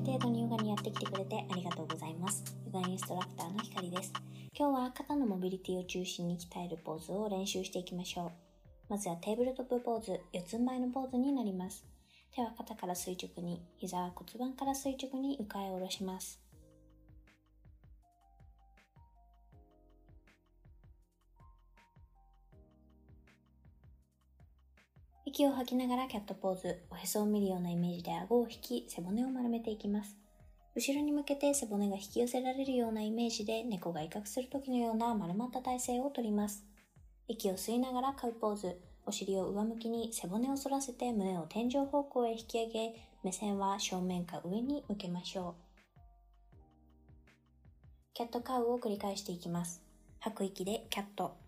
け程度にヨガにやってきてくれてありがとうございます。ヨガインストラクターのひかりです。今日は肩のモビリティを中心に鍛えるポーズを練習していきましょう。まずはテーブルトップポーズ、四つん這いのポーズになります。手は肩から垂直に、膝は骨盤から垂直に床へ下ろします。息を吐きながらキャットポーズ、おへそを見るようなイメージで顎を引き、背骨を丸めていきます。後ろに向けて背骨が引き寄せられるようなイメージで猫が威嚇する時のような丸まった体勢をとります。息を吸いながらカウポーズ、お尻を上向きに背骨を反らせて胸を天井方向へ引き上げ、目線は正面か上に向けましょう。キャットカウを繰り返していきます。吐く息でキャット。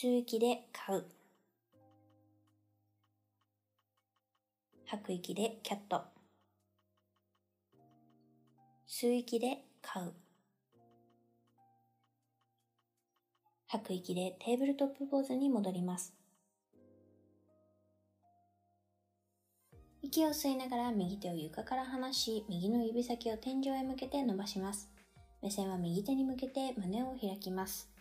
吸う息でカウ。吐く息でキャット。吸う息でカウ。吐く息でテーブルトップポーズに戻ります。息を吸いながら右手を床から離し、右の指先を天井へ向けて伸ばします。目線は右手に向けて胸を開きます。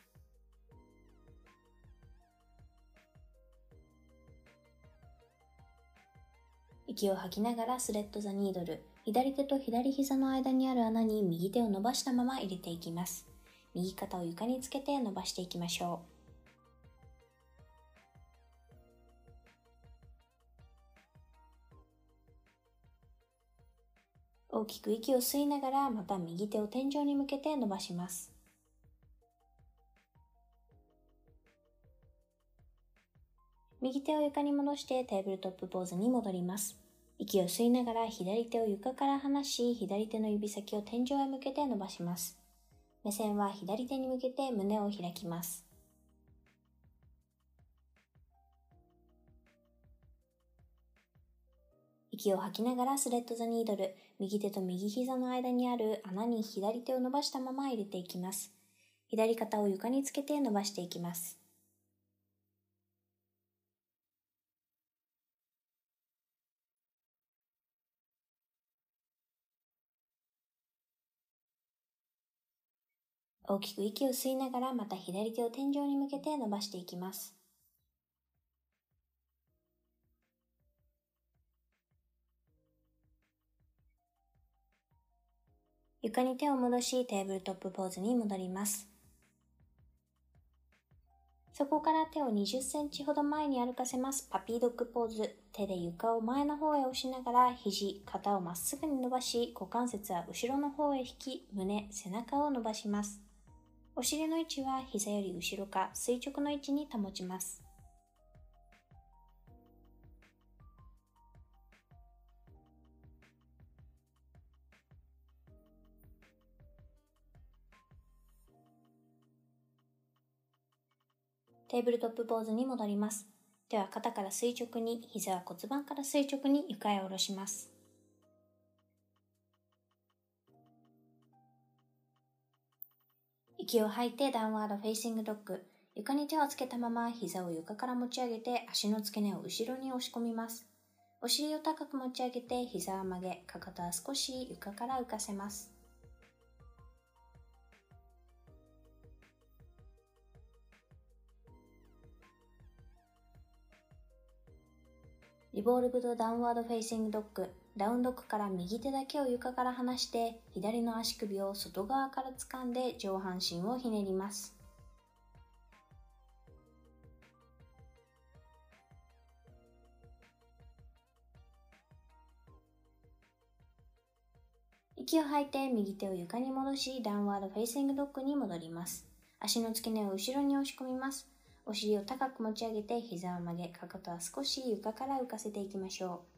息を吐きながらスレッドザニードル、左手と左膝の間にある穴に右手を伸ばしたまま入れていきます。右肩を床につけて伸ばしていきましょう。大きく息を吸いながらまた右手を天井に向けて伸ばします。右手を床に戻してテーブルトップポーズに戻ります。息を吸いながら左手を床から離し、左手の指先を天井へ向けて伸ばします。目線は左手に向けて胸を開きます。息を吐きながらスレッドザニードル、右手と右膝の間にある穴に左手を伸ばしたまま入れていきます。左肩を床につけて伸ばしていきます。大きく息を吸いながらまた左手を天井に向けて伸ばしていきます。床に手を戻しテーブルトップポーズに戻ります。そこから手を20センチほど前に歩かせます。パピードッグポーズ。手で床を前の方へ押しながら肘、肩をまっすぐに伸ばし、股関節は後ろの方へ引き、胸、背中を伸ばします。お尻の位置は膝より後ろか垂直の位置に保ちます。Table Top Pose に戻ります。手は肩から垂直に、膝は骨盤から垂直に床へ下ろします。息を吐いて Downward Facing Dog。床に手をつけたまま膝を床から持ち上げて足の付け根を後ろに押し込みます。お尻を高く持ち上げて膝は曲げ、かかとは少し床から浮かせます。Revolved Downward Facing Dog。 Down Dog から右手だけを床から離して、左の足首を外側から掴んで上半身をひねります。息を吐いて右手を床に戻し、 Downward Facing Dog に戻ります。足の付け根を後ろに押し込みます。お尻を高く持ち上げて膝を曲げ、かかとは少し床から浮かせていきましょう。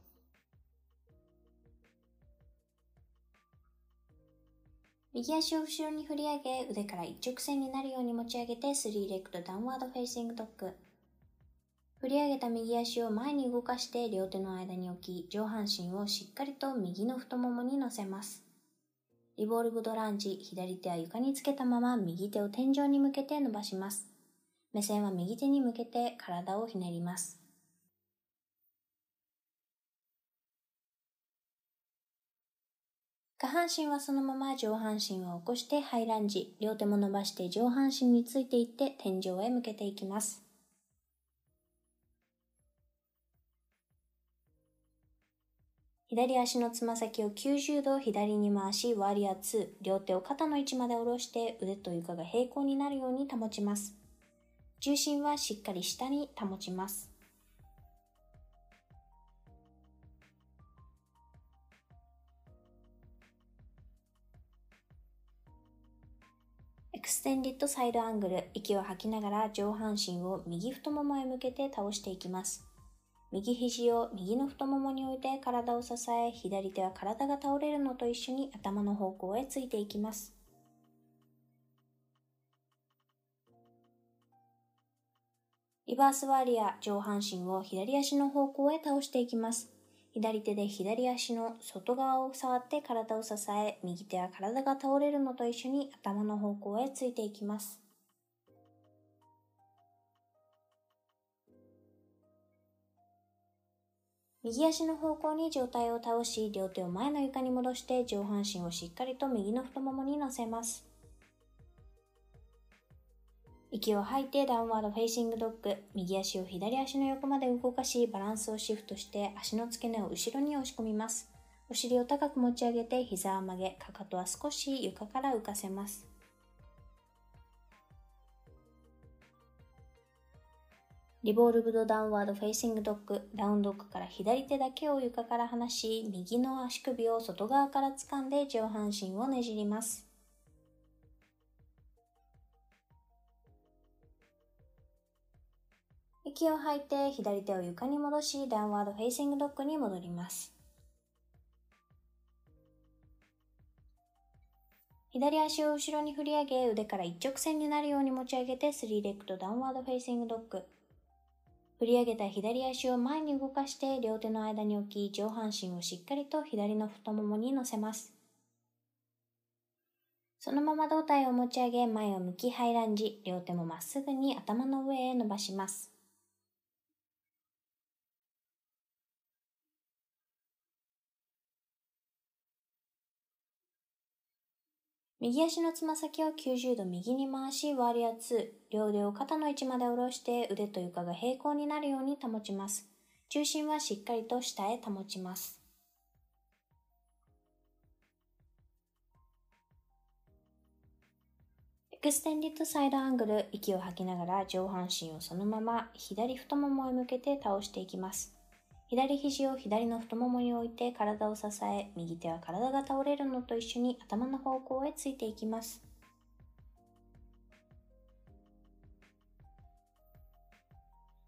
右足を後ろに振り上げ、腕から一直線になるように持ち上げて、3 Legged Downward Facing Dog。振り上げた右足を前に動かして両手の間に置き、上半身をしっかりと右の太ももに乗せます。 Revolved Lunge、左手は床につけたまま右手を天井に向けて伸ばします。目線は右手に向けて体をひねります。下半身はそのまま上半身を起こしてハイランジ、両手も伸ばして上半身についていって天井へ向けていきます。左足のつま先を90度左に回し、ワリア2、両手を肩の位置まで下ろして腕と床が平行になるように保ちます。重心はしっかり下に保ちます。クステンディットサイドアングル、息を吐きながら上半身を右太ももへ向けて倒していきます。右肘を右の太ももに置いて体を支え、左手は体が倒れるのと一緒に頭の方向へついていきます。リバースワーリア、上半身を左足の方向へ倒していきます。左手で左足の外側を触って体を支え、右手は体が倒れるのと一緒に頭の方向へついていきます。右足の方向に上体を倒し、両手を前の床に戻して上半身をしっかりと右の太ももに乗せます。息を吐いて Downward Facing Dog。右足を左足の横まで動かし、バランスをシフトして足の付け根を後ろに押し込みます。お尻を高く持ち上げて膝を曲げ、かかとは少し床から浮かせます。 Revolved Downward Facing Dog。 Down Dog から左手だけを床から離し、右の足首を外側から掴んで上半身をねじります。息を吐いて左手を床に戻し、 downward facing dog に戻ります。左足を後ろに振り上げ、腕から一直線になるように持ち上げて、 three-legged downward facing dog。振り上げた左足を前に動かして、両手の間に置き、上半身をしっかりと左の太ももに乗せます。そのまま胴体を持ち上げ、前を向き high lunge、両手もまっすぐに頭の上へ伸ばします。右足のつま先を90度右に回し、ワーリア2。両腕を肩の位置まで下ろして腕と床が平行になるように保ちます。重心はしっかりと下へ保ちます。エクステンディットサイドアングル、息を吐きながら上半身をそのまま左太ももへ向けて倒していきます。左肘を左の太ももに置いて体を支え、右手は体が倒れるのと一緒に頭の方向へついていきます。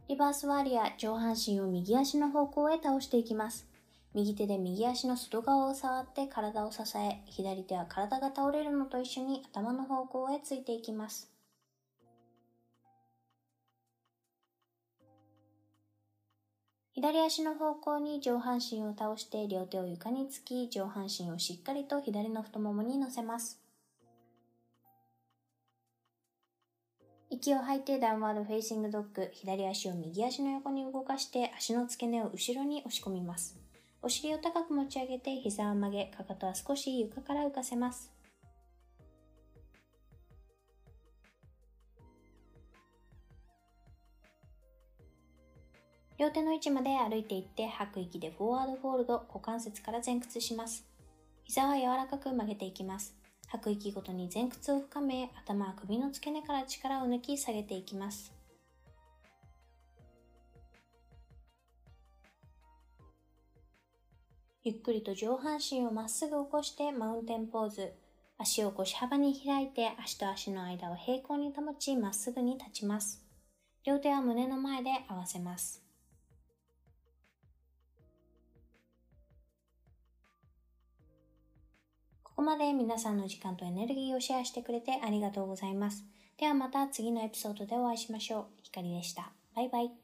リバースワリア、上半身を右足の方向へ倒していきます。右手で右足の外側を触って体を支え、左手は体が倒れるのと一緒に頭の方向へついていきます。左足の方向に上半身を倒して両手を床につき上半身をしっかりと左の太ももに乗せます。息を吐いて downward facing dog、左足を右足の横に動かして足の付け根を後ろに押し込みます。お尻を高く持ち上げて膝を曲げ、かかとは少し床から浮かせます。両手の位置まで歩いていって吐く息で forward fold、股関節から前屈します。膝は柔らかく曲げていきます。吐く息ごとに前屈を深め、頭は首の付け根から力を抜き下げていきます。ゆっくりと上半身をまっすぐ起こしてマウンテンポーズ。足を腰幅に開いて足と足の間を平行に保ちまっすぐに立ちます。両手は胸の前で合わせます。ここまで皆さんの時間とエネルギーをシェアしてくれてありがとうございます。ではまた次のエピソードでお会いしましょう。ひかりでした。バイバイ。